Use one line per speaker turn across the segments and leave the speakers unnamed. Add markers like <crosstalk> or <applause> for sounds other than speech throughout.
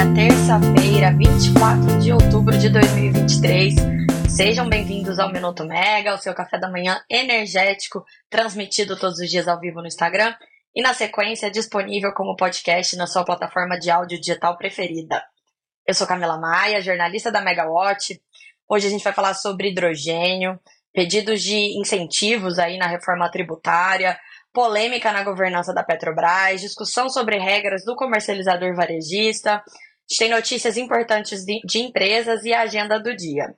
dia terça-feira, 24 de outubro de 2023. Sejam bem-vindos ao Minuto Mega, o seu café da manhã energético, transmitido todos os dias ao vivo no Instagram e, na sequência, disponível como podcast na sua plataforma de áudio digital preferida. Eu sou Camila Maia, jornalista da Megawatt. Hoje a gente vai falar sobre hidrogênio, pedidos de incentivos aí na reforma tributária, polêmica na governança da Petrobras, discussão sobre regras do comercializador varejista. Tem notícias importantes de, de empresas e a agenda do dia.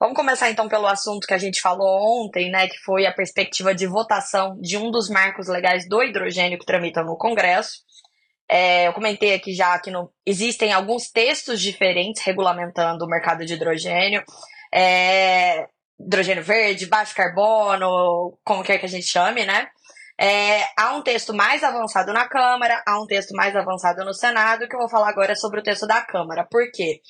Vamos começar então pelo assunto que a gente falou ontem, né, que foi a perspectiva de votação de um dos marcos legais do hidrogênio que tramitam no Congresso. É, eu comentei aqui já que no, existem alguns textos diferentes regulamentando o mercado de hidrogênio. É, hidrogênio verde, baixo carbono, como quer que a gente chame, né? É, há um texto mais avançado na Câmara, há um texto mais avançado no Senado, que eu vou falar agora é sobre o texto da Câmara. Por quê?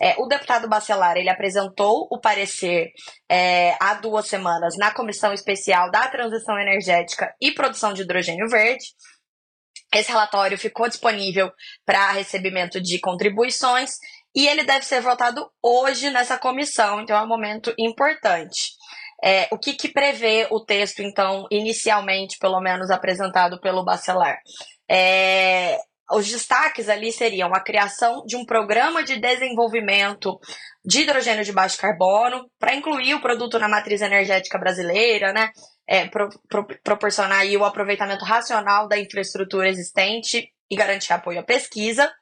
É, o deputado Bacelar, ele apresentou o parecer é, há duas semanas na Comissão Especial da Transição Energética e Produção de Hidrogênio Verde. Esse relatório ficou disponível para recebimento de contribuições e ele deve ser votado hoje nessa comissão, então é um momento importante. É, o que, que prevê o texto, então, inicialmente, pelo menos apresentado pelo Bacelar? É, os destaques ali seriam a criação de um programa de desenvolvimento de hidrogênio de baixo carbono, para incluir o produto na matriz energética brasileira, né? É, pro, pro, proporcionar aí o aproveitamento racional da infraestrutura existente e garantir apoio à pesquisa.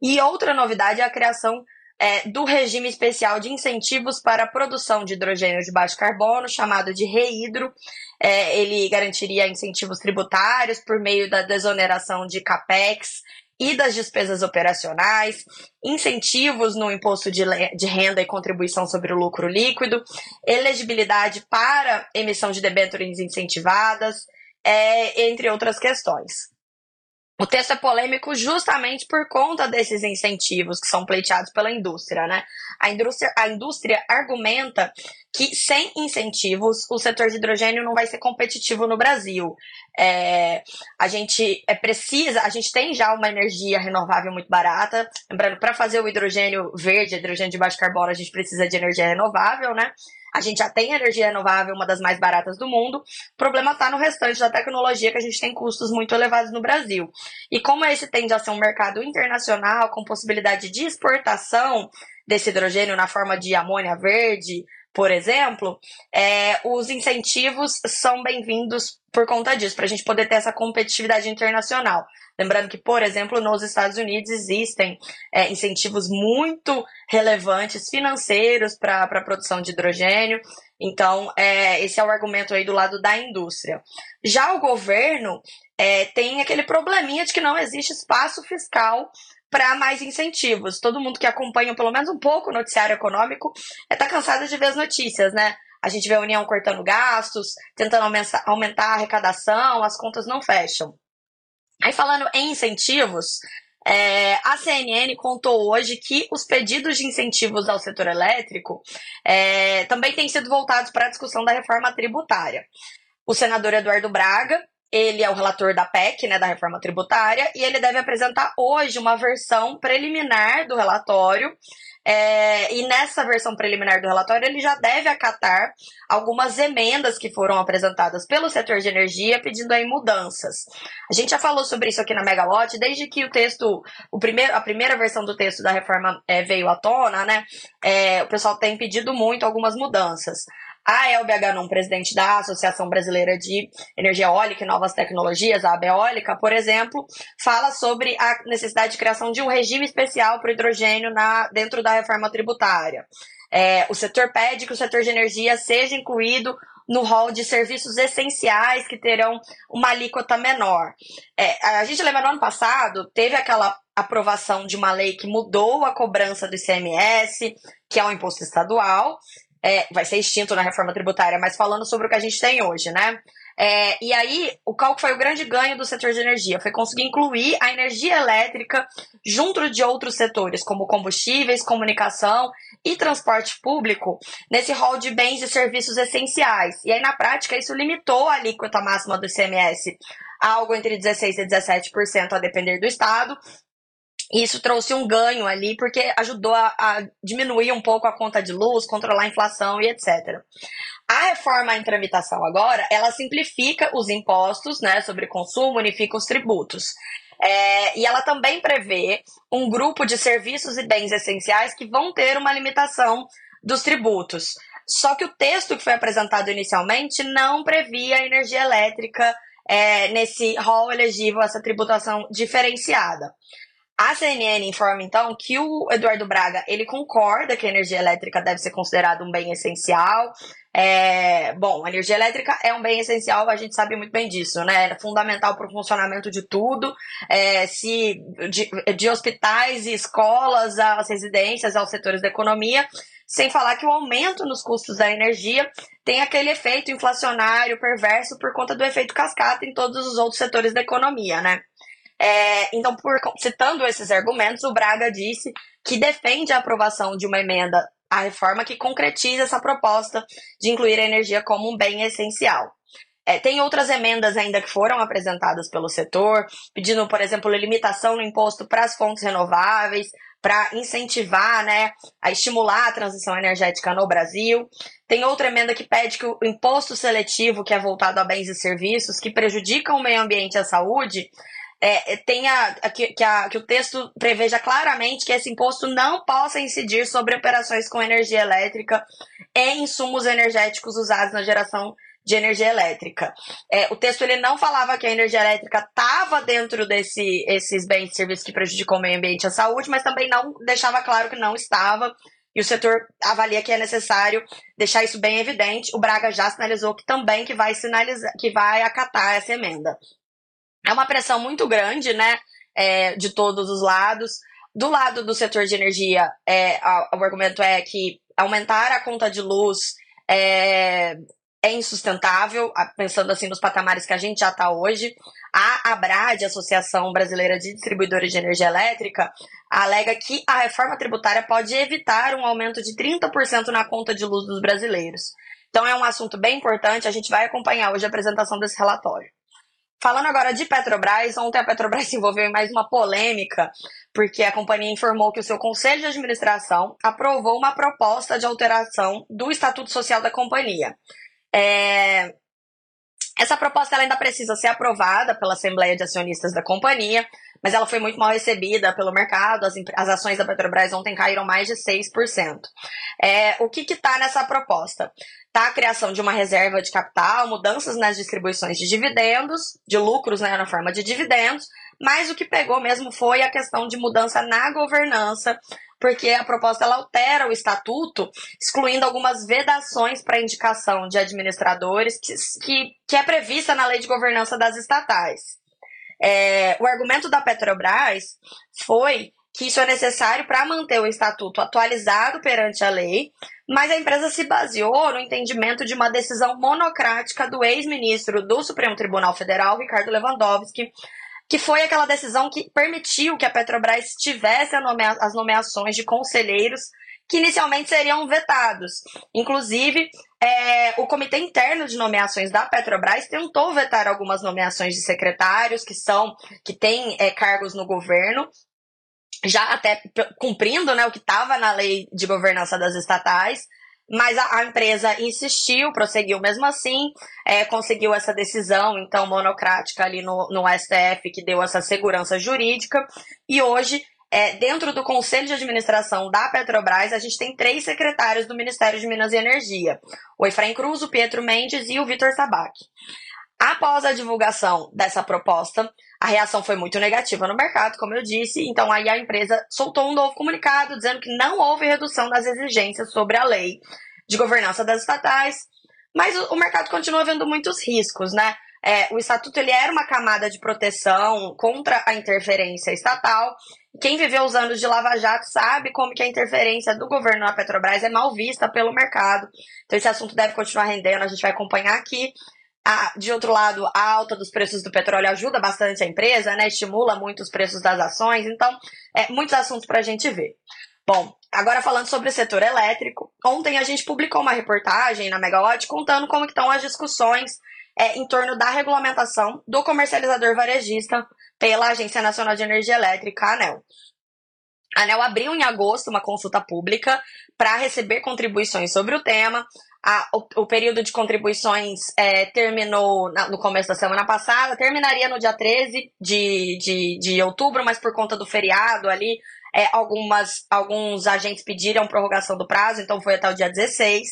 E outra novidade é a criação é, do regime especial de incentivos para a produção de hidrogênio de baixo carbono, chamado de REIDRO. É, ele garantiria incentivos tributários por meio da desoneração de CAPEX e das despesas operacionais, incentivos no imposto de, de, renda e contribuição sobre o lucro líquido, elegibilidade para emissão de debêntures incentivadas, é, entre outras questões. O texto é polêmico justamente por conta desses incentivos que são pleiteados pela indústria, né? A indústria, a indústria argumenta que sem incentivos o setor de hidrogênio não vai ser competitivo no Brasil. É, a gente é precisa, a gente tem já uma energia renovável muito barata. Lembrando, para fazer o hidrogênio verde, hidrogênio de baixo carbono, a gente precisa de energia renovável, né? A gente já tem energia renovável, uma das mais baratas do mundo. O problema está no restante da tecnologia, que a gente tem custos muito elevados no Brasil. E como esse tende a ser um mercado internacional, com possibilidade de exportação desse hidrogênio na forma de amônia verde, por exemplo, é, os incentivos são bem-vindos por conta disso, para a gente poder ter essa competitividade internacional. Lembrando que, por exemplo, nos Estados Unidos existem é, incentivos muito relevantes financeiros para a produção de hidrogênio. Então, é, esse é o argumento aí do lado da indústria. Já o governo é, tem aquele probleminha de que não existe espaço fiscal para mais incentivos. Todo mundo que acompanha pelo menos um pouco o noticiário econômico está é, cansado de ver as notícias, né? A gente vê a União cortando gastos, tentando aumentar a arrecadação, as contas não fecham. Aí falando em incentivos, é, a CNN contou hoje que os pedidos de incentivos ao setor elétrico é, também têm sido voltados para a discussão da reforma tributária. O senador Eduardo Braga ele é o relator da PEC, né, da reforma tributária, e ele deve apresentar hoje uma versão preliminar do relatório. É, e nessa versão preliminar do relatório, ele já deve acatar algumas emendas que foram apresentadas pelo setor de energia, pedindo aí mudanças. A gente já falou sobre isso aqui na Megawatt, desde que o texto, o primeiro, a primeira versão do texto da reforma é, veio à tona, né? É, o pessoal tem pedido muito algumas mudanças. A Elbe Aganon, presidente da Associação Brasileira de Energia Eólica e Novas Tecnologias, a ABEólica, por exemplo, fala sobre a necessidade de criação de um regime especial para o hidrogênio na, dentro da reforma tributária. É, o setor pede que o setor de energia seja incluído no rol de serviços essenciais que terão uma alíquota menor. É, a gente lembra no ano passado, teve aquela aprovação de uma lei que mudou a cobrança do ICMS, que é um imposto estadual, é, vai ser extinto na reforma tributária, mas falando sobre o que a gente tem hoje, né? É, e aí, o qual foi o grande ganho do setor de energia? Foi conseguir incluir a energia elétrica junto de outros setores, como combustíveis, comunicação e transporte público, nesse rol de bens e serviços essenciais. E aí, na prática, isso limitou a alíquota máxima do ICMS a algo entre 16% e 17%, a depender do estado, E isso trouxe um ganho ali, porque ajudou a, a, diminuir um pouco a conta de luz, controlar a inflação e etc. A reforma em tramitação agora, ela simplifica os impostos né, sobre consumo, unifica os tributos. É, e ela também prevê um grupo de serviços e bens essenciais que vão ter uma limitação dos tributos. Só que o texto que foi apresentado inicialmente não previa a energia elétrica é, nesse rol elegível, essa tributação diferenciada. A CNN informa então que o Eduardo Braga ele concorda que a energia elétrica deve ser considerada um bem essencial. É, bom, a energia elétrica é um bem essencial, a gente sabe muito bem disso, né? É fundamental para o funcionamento de tudo, é, se de, de hospitais e escolas, às residências, aos setores da economia. Sem falar que o aumento nos custos da energia tem aquele efeito inflacionário perverso por conta do efeito cascata em todos os outros setores da economia, né? É, então, por, citando esses argumentos, o Braga disse que defende a aprovação de uma emenda à reforma que concretiza essa proposta de incluir a energia como um bem essencial. É, tem outras emendas ainda que foram apresentadas pelo setor, pedindo, por exemplo, limitação no imposto para as fontes renováveis, para incentivar, né, a estimular a transição energética no Brasil. Tem outra emenda que pede que o imposto seletivo, que é voltado a bens e serviços, que prejudicam o meio ambiente e a saúde, é, tenha que, que, a, que o texto preveja claramente que esse imposto não possa incidir sobre operações com energia elétrica e insumos energéticos usados na geração de energia elétrica. É, o texto ele não falava que a energia elétrica estava dentro desses desse, bens e serviços que prejudicam o meio ambiente e a saúde, mas também não deixava claro que não estava. E o setor avalia que é necessário deixar isso bem evidente. O Braga já sinalizou que também que vai sinalizar, que vai acatar essa emenda. É uma pressão muito grande, né? É, de todos os lados. Do lado do setor de energia, é, o argumento é que aumentar a conta de luz é, é insustentável, pensando assim nos patamares que a gente já está hoje. A ABRAD, Associação Brasileira de Distribuidores de Energia Elétrica, alega que a reforma tributária pode evitar um aumento de 30% na conta de luz dos brasileiros. Então é um assunto bem importante, a gente vai acompanhar hoje a apresentação desse relatório. Falando agora de Petrobras, ontem a Petrobras <laughs> se envolveu em mais uma polêmica, porque a companhia informou que o seu conselho de administração aprovou uma proposta de alteração do Estatuto Social da companhia. É... Essa proposta ainda precisa ser aprovada pela Assembleia de Acionistas da companhia, mas ela foi muito mal recebida pelo mercado. As, as ações da Petrobras ontem caíram mais de 6%. É, o que está nessa proposta? Está a criação de uma reserva de capital, mudanças nas distribuições de dividendos, de lucros né, na forma de dividendos, mas o que pegou mesmo foi a questão de mudança na governança, porque a proposta ela altera o estatuto, excluindo algumas vedações para indicação de administradores que, que, que é prevista na lei de governança das estatais. É, o argumento da Petrobras foi que isso é necessário para manter o estatuto atualizado perante a lei, mas a empresa se baseou no entendimento de uma decisão monocrática do ex-ministro do Supremo Tribunal Federal, Ricardo Lewandowski, que foi aquela decisão que permitiu que a Petrobras tivesse as nomeações de conselheiros que inicialmente seriam vetados. Inclusive, é, o comitê interno de nomeações da Petrobras tentou vetar algumas nomeações de secretários que são que têm é, cargos no governo, já até cumprindo né, o que estava na lei de governança das estatais, mas a, empresa insistiu, prosseguiu mesmo assim, é, conseguiu essa decisão, então, monocrática ali no, no STF, que deu essa segurança jurídica, e hoje é, dentro do Conselho de Administração da Petrobras, a gente tem três secretários do Ministério de Minas e Energia: o Efraim Cruz, o Pietro Mendes e o Vitor Sabac. Após a divulgação dessa proposta, a reação foi muito negativa no mercado, como eu disse, então aí a empresa soltou um novo comunicado dizendo que não houve redução das exigências sobre a lei de governança das estatais, mas o mercado continua vendo muitos riscos, né? É, o estatuto ele era uma camada de proteção contra a interferência estatal. Quem viveu os anos de Lava Jato sabe como que a interferência do governo na Petrobras é mal vista pelo mercado. Então esse assunto deve continuar rendendo, a gente vai acompanhar aqui. A, de outro lado, a alta dos preços do petróleo ajuda bastante a empresa, né? Estimula muito os preços das ações. Então, é, muitos assuntos para a gente ver. Bom, agora falando sobre o setor elétrico, ontem a gente publicou uma reportagem na Megawatt contando como estão as discussões é, em torno da regulamentação do comercializador varejista pela Agência Nacional de Energia Elétrica, ANEL. A ANEL abriu em agosto uma consulta pública para receber contribuições sobre o tema. A, o, o, período de contribuições é, terminou na, no começo da semana passada, terminaria no dia 13 de, de, de outubro, mas por conta do feriado ali, é, algumas, alguns agentes pediram prorrogação do prazo, então foi até o dia 16.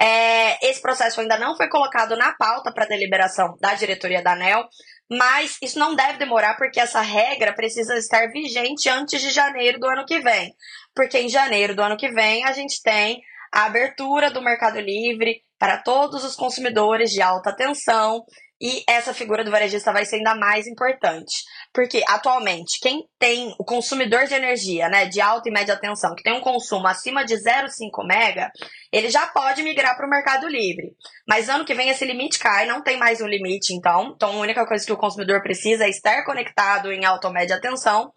É, esse processo ainda não foi colocado na pauta para deliberação da diretoria da ANEL, mas isso não deve demorar porque essa regra precisa estar vigente antes de janeiro do ano que vem. Porque em janeiro do ano que vem a gente tem a abertura do Mercado Livre para todos os consumidores de alta tensão e essa figura do varejista vai ser ainda mais importante. Porque atualmente, quem tem o consumidor de energia, né, de alta e média tensão, que tem um consumo acima de 0,5 mega, ele já pode migrar para o Mercado Livre. Mas ano que vem esse limite cai, não tem mais um limite, então. Então a única coisa que o consumidor precisa é estar conectado em alta ou média tensão.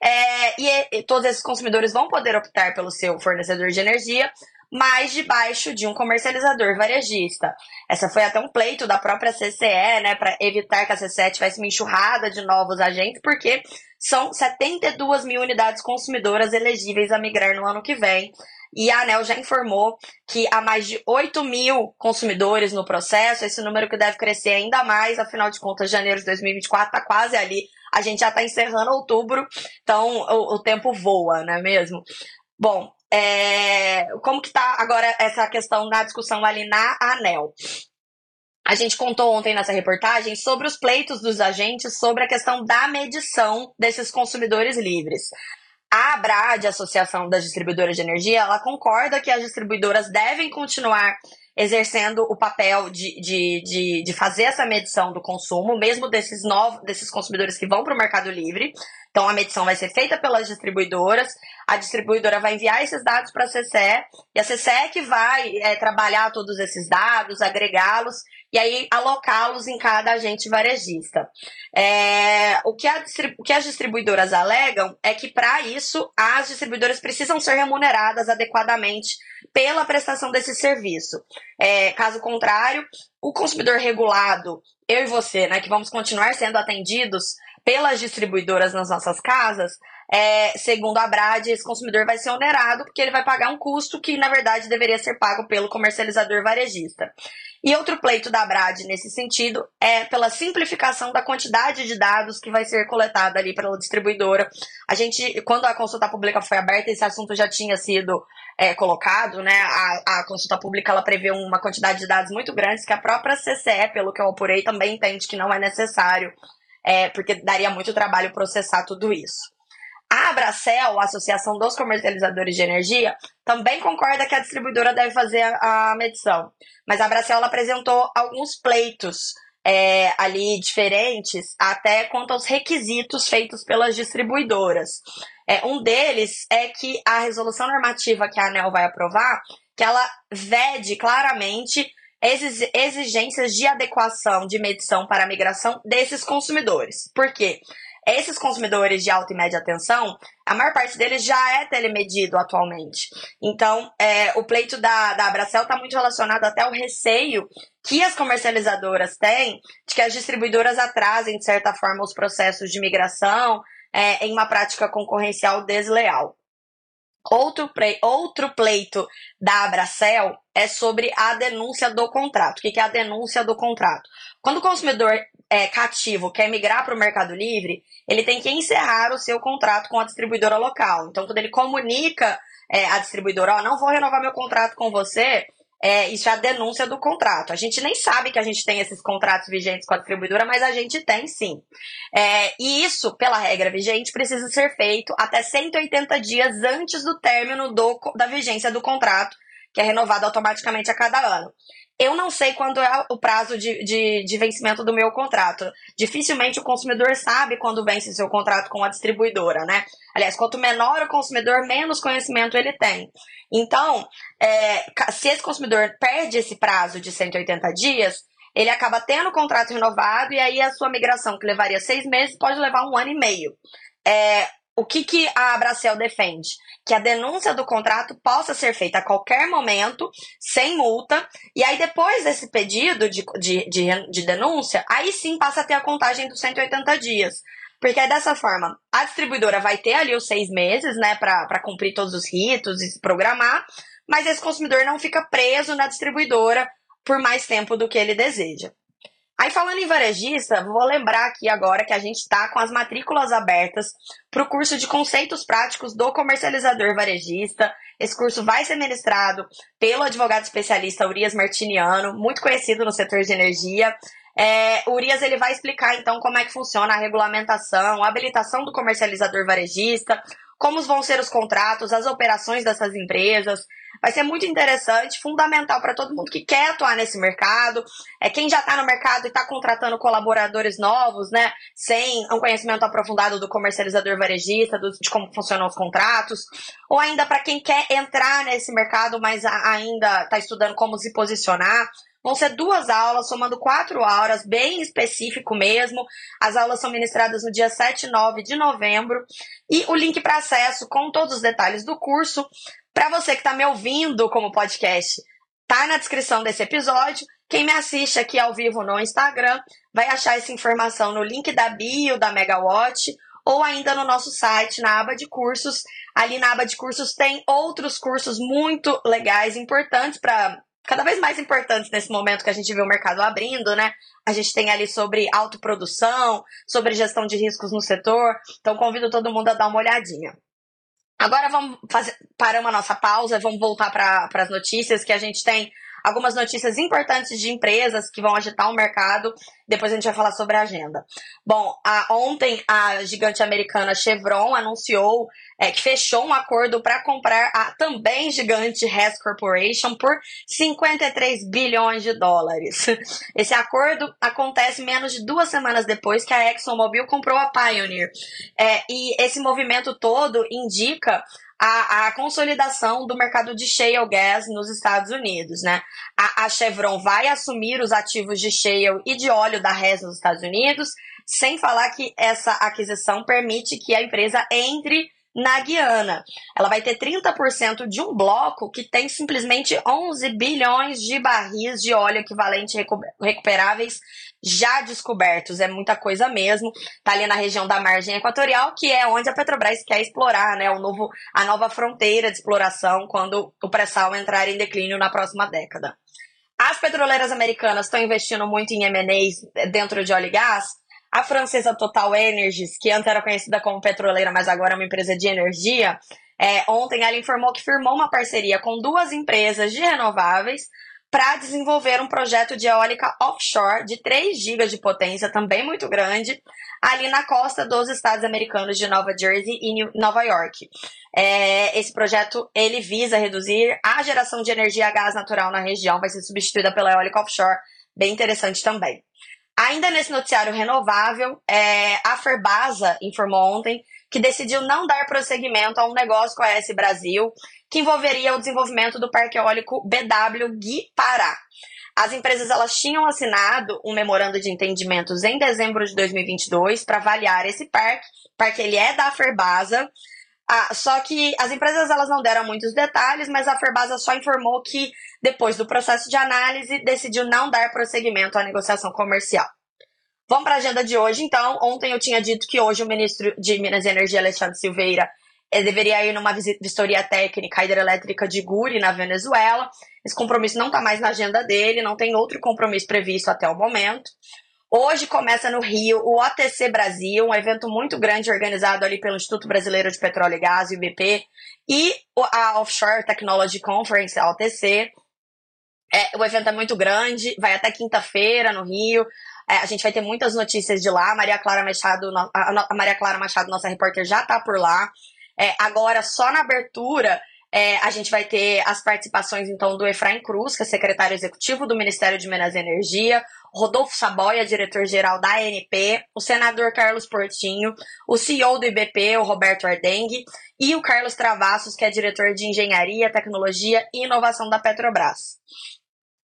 É, e, e todos esses consumidores vão poder optar pelo seu fornecedor de energia, mas debaixo de um comercializador varejista. Essa foi até um pleito da própria CCE, né, para evitar que a CCE tivesse uma enxurrada de novos agentes, porque são 72 mil unidades consumidoras elegíveis a migrar no ano que vem. E a ANEL já informou que há mais de 8 mil consumidores no processo, esse número que deve crescer ainda mais, afinal de contas, janeiro de 2024 está quase ali. A gente já está encerrando outubro, então o, o tempo voa, não é mesmo? Bom, é, como que está agora essa questão da discussão ali na ANEL? A gente contou ontem nessa reportagem sobre os pleitos dos agentes sobre a questão da medição desses consumidores livres. A ABRAD, a Associação das Distribuidoras de Energia, ela concorda que as distribuidoras devem continuar exercendo o papel de, de, de, de fazer essa medição do consumo, mesmo desses novos, desses consumidores que vão para o Mercado Livre. Então a medição vai ser feita pelas distribuidoras, a distribuidora vai enviar esses dados para a CCE e a CCE é que vai é, trabalhar todos esses dados, agregá-los e aí alocá-los em cada agente varejista. É, o, que a, o que as distribuidoras alegam é que para isso as distribuidoras precisam ser remuneradas adequadamente pela prestação desse serviço. É, caso contrário, o consumidor regulado, eu e você, né, que vamos continuar sendo atendidos pelas distribuidoras nas nossas casas, é, segundo a Brad, esse consumidor vai ser onerado porque ele vai pagar um custo que, na verdade, deveria ser pago pelo comercializador varejista. E outro pleito da Brad nesse sentido é pela simplificação da quantidade de dados que vai ser coletada ali pela distribuidora. A gente, quando a consulta pública foi aberta, esse assunto já tinha sido é, colocado, né? A, a consulta pública ela prevê uma quantidade de dados muito grandes que a própria CCE, pelo que eu apurei, também entende que não é necessário é, porque daria muito trabalho processar tudo isso. A Abracel, a Associação dos Comercializadores de Energia, também concorda que a distribuidora deve fazer a, a medição. Mas a Abracel apresentou alguns pleitos é, ali diferentes, até quanto aos requisitos feitos pelas distribuidoras. É, um deles é que a resolução normativa que a ANEL vai aprovar, que ela vede claramente exigências de adequação de medição para a migração desses consumidores. Por quê? Esses consumidores de alta e média tensão, a maior parte deles já é telemedido atualmente. Então, é, o pleito da, da Abracel está muito relacionado até ao receio que as comercializadoras têm de que as distribuidoras atrasem, de certa forma, os processos de migração é, em uma prática concorrencial desleal. Outro, outro pleito da Abracel é sobre a denúncia do contrato. O que é a denúncia do contrato? Quando o consumidor é, cativo quer migrar para o Mercado Livre, ele tem que encerrar o seu contrato com a distribuidora local. Então, quando ele comunica é, à distribuidora, oh, não vou renovar meu contrato com você, é, isso é a denúncia do contrato. A gente nem sabe que a gente tem esses contratos vigentes com a distribuidora, mas a gente tem sim. É, e isso, pela regra vigente, precisa ser feito até 180 dias antes do término do, da vigência do contrato, que é renovado automaticamente a cada ano. Eu não sei quando é o prazo de, de, de, vencimento do meu contrato. Dificilmente o consumidor sabe quando vence seu contrato com a distribuidora, né? Aliás, quanto menor o consumidor, menos conhecimento ele tem. Então, é, se esse consumidor perde esse prazo de 180 dias, ele acaba tendo o contrato renovado e aí a sua migração, que levaria seis meses, pode levar um ano e meio. É, o que, que a Abracel defende? Que a denúncia do contrato possa ser feita a qualquer momento, sem multa, e aí depois desse pedido de, de, de, de denúncia, aí sim passa a ter a contagem dos 180 dias. Porque dessa forma, a distribuidora vai ter ali os seis meses, né, para cumprir todos os ritos e se programar, mas esse consumidor não fica preso na distribuidora por mais tempo do que ele deseja. Aí falando em varejista, vou lembrar aqui agora que a gente está com as matrículas abertas para o curso de conceitos práticos do comercializador varejista. Esse curso vai ser ministrado pelo advogado especialista Urias Martiniano, muito conhecido no setor de energia. É, o Urias ele vai explicar então como é que funciona a regulamentação, a habilitação do comercializador varejista, como vão ser os contratos, as operações dessas empresas. Vai ser muito interessante, fundamental para todo mundo que quer atuar nesse mercado. É quem já está no mercado e está contratando colaboradores novos, né, sem um conhecimento aprofundado do comercializador varejista, do, de como funcionam os contratos, ou ainda para quem quer entrar nesse mercado, mas ainda está estudando como se posicionar. Vão ser duas aulas, somando quatro horas, bem específico mesmo. As aulas são ministradas no dia 7 e 9 de novembro. E o link para acesso com todos os detalhes do curso, para você que está me ouvindo como podcast, tá na descrição desse episódio. Quem me assiste aqui ao vivo no Instagram vai achar essa informação no link da bio da Megawatt ou ainda no nosso site, na aba de cursos. Ali na aba de cursos tem outros cursos muito legais, importantes para cada vez mais importantes nesse momento que a gente vê o mercado abrindo, né? A gente tem ali sobre autoprodução, sobre gestão de riscos no setor. Então convido todo mundo a dar uma olhadinha. Agora vamos fazer, paramos a nossa pausa, vamos voltar para as notícias que a gente tem algumas notícias importantes de empresas que vão agitar o mercado. Depois a gente vai falar sobre a agenda. Bom, a, ontem a gigante americana Chevron anunciou é, que fechou um acordo para comprar a também gigante Hess Corporation por 53 bilhões de dólares. <laughs> Esse acordo acontece menos de duas semanas depois que a ExxonMobil comprou a Pioneer. É, e esse movimento todo indica a, a, consolidação do mercado de shale gas nos Estados Unidos, né? A, a, Chevron vai assumir os ativos de shale e de óleo da Hess nos Estados Unidos, sem falar que essa aquisição permite que a empresa entre na Guiana. Ela vai ter 30% de um bloco que tem simplesmente 11 bilhões de barris de óleo equivalente recuperáveis já descobertos. É muita coisa mesmo. Tá ali na região da margem equatorial, que é onde a Petrobras quer explorar, né, o novo, a nova fronteira de exploração quando o pré-sal entrar em declínio na próxima década. As petroleiras americanas estão investindo muito em M&As dentro de óleo e gás, a francesa Total Energies, que antes era conhecida como petroleira, mas agora é uma empresa de energia, é, ontem ela informou que firmou uma parceria com duas empresas de renováveis para desenvolver um projeto de eólica offshore de 3 GB de potência, também muito grande, ali na costa dos estados americanos de Nova Jersey e Nova York. É, esse projeto ele visa reduzir a geração de energia a gás natural na região, vai ser substituída pela eólica offshore, bem interessante também. Ainda nesse noticiário renovável, é, a Ferbasa informou ontem que decidiu não dar prosseguimento a um negócio com a S Brasil que envolveria o desenvolvimento do parque eólico BW Gui Pará. As empresas elas tinham assinado um memorando de entendimentos em dezembro de 2022 para avaliar esse parque. Parque ele é da Ferbasa, ah, só que as empresas elas não deram muitos detalhes, mas a Ferbasa só informou que, depois do processo de análise, decidiu não dar prosseguimento à negociação comercial. Vamos para a agenda de hoje, então. Ontem eu tinha dito que hoje o ministro de Minas e Energia, Alexandre Silveira, eh, deveria ir numa vistoria técnica hidrelétrica de Guri, na Venezuela. Esse compromisso não está mais na agenda dele, não tem outro compromisso previsto até o momento. Hoje começa no Rio o OTC Brasil, um evento muito grande organizado ali pelo Instituto Brasileiro de Petróleo e Gás, IBP, e a Offshore Technology Conference, a OTC. É, o evento é muito grande, vai até quinta-feira no Rio. É, a gente vai ter muitas notícias de lá. A Maria Clara Machado, a Maria Clara Machado, nossa repórter, já está por lá. É, agora, só na abertura, é, a gente vai ter as participações, então, do Efraim Cruz, que é secretário executivo do Ministério de Minas e Energia, Rodolfo Saboia, diretor-geral da ANP, o senador Carlos Portinho, o CEO do IBP, o Roberto Ardengue, e o Carlos Travassos, que é diretor de Engenharia, Tecnologia e Inovação da Petrobras.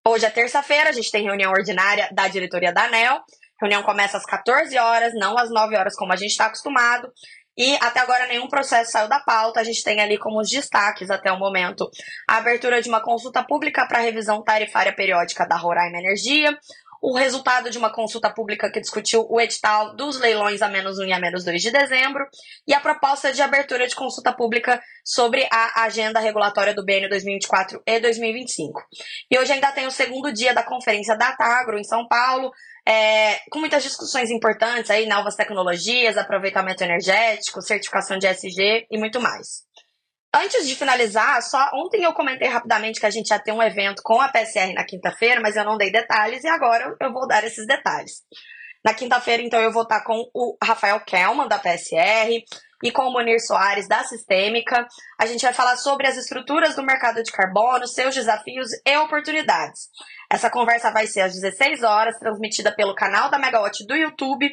Hoje é terça-feira, a gente tem reunião ordinária da diretoria da ANEL. A reunião começa às 14 horas, não às 9 horas, como a gente está acostumado. E até agora nenhum processo saiu da pauta. A gente tem ali como os destaques até o momento a abertura de uma consulta pública para revisão tarifária periódica da Roraima Energia, o resultado de uma consulta pública que discutiu o edital dos leilões a menos 1 e a menos 2 de dezembro, e a proposta de abertura de consulta pública sobre a agenda regulatória do BN 2024 e 2025. E hoje ainda tem o segundo dia da conferência da Tagro em São Paulo, é, com muitas discussões importantes aí, novas tecnologias, aproveitamento energético, certificação de SG e muito mais. Antes de finalizar, só ontem eu comentei rapidamente que a gente ia ter um evento com a PSR na quinta-feira, mas eu não dei detalhes e agora eu vou dar esses detalhes. Na quinta-feira, então, eu vou estar com o Rafael Kelman, da PSR, e com o Monir Soares, da Sistêmica. A gente vai falar sobre as estruturas do mercado de carbono, seus desafios e oportunidades. Essa conversa vai ser às 16 horas, transmitida pelo canal da Megawatt do YouTube.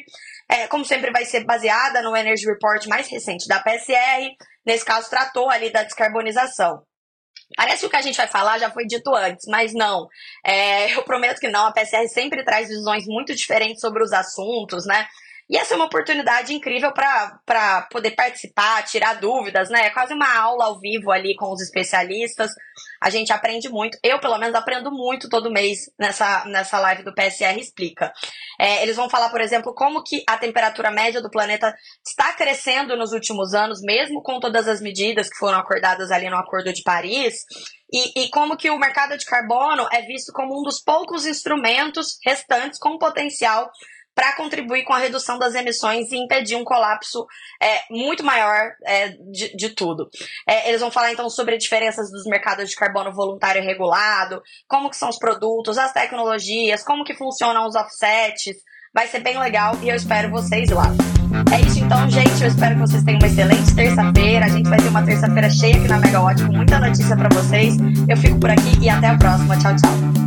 É, como sempre, vai ser baseada no Energy Report mais recente da PSR nesse caso, tratou ali da descarbonização. Parece que o que a gente vai falar já foi dito antes, mas não. É, <laughs> eu prometo que não. A PCR sempre traz visões muito diferentes sobre os assuntos, né? E essa é uma oportunidade incrível para poder participar, tirar dúvidas, né? É quase uma aula ao vivo ali com os especialistas. A gente aprende muito. Eu, pelo menos, aprendo muito todo mês nessa, nessa live do PSR Explica. É, eles vão falar, por exemplo, como que a temperatura média do planeta está crescendo nos últimos anos, mesmo com todas as medidas que foram acordadas ali no Acordo de Paris. E, e, como que o mercado de carbono é visto como um dos poucos instrumentos restantes com potencial para contribuir com a redução das emissões e impedir um colapso é, muito maior é, de, de, tudo. É, eles vão falar então sobre diferenças dos mercados de carbono voluntário e regulado, como que são os produtos, as tecnologias, como que funcionam os offsets. Vai ser bem legal e eu espero vocês lá. É isso então, gente. Eu espero que vocês tenham uma excelente terça-feira. A gente vai ter uma terça-feira cheia aqui na Megawatt com muita notícia para vocês. Eu fico por aqui e até a próxima. Tchau, tchau.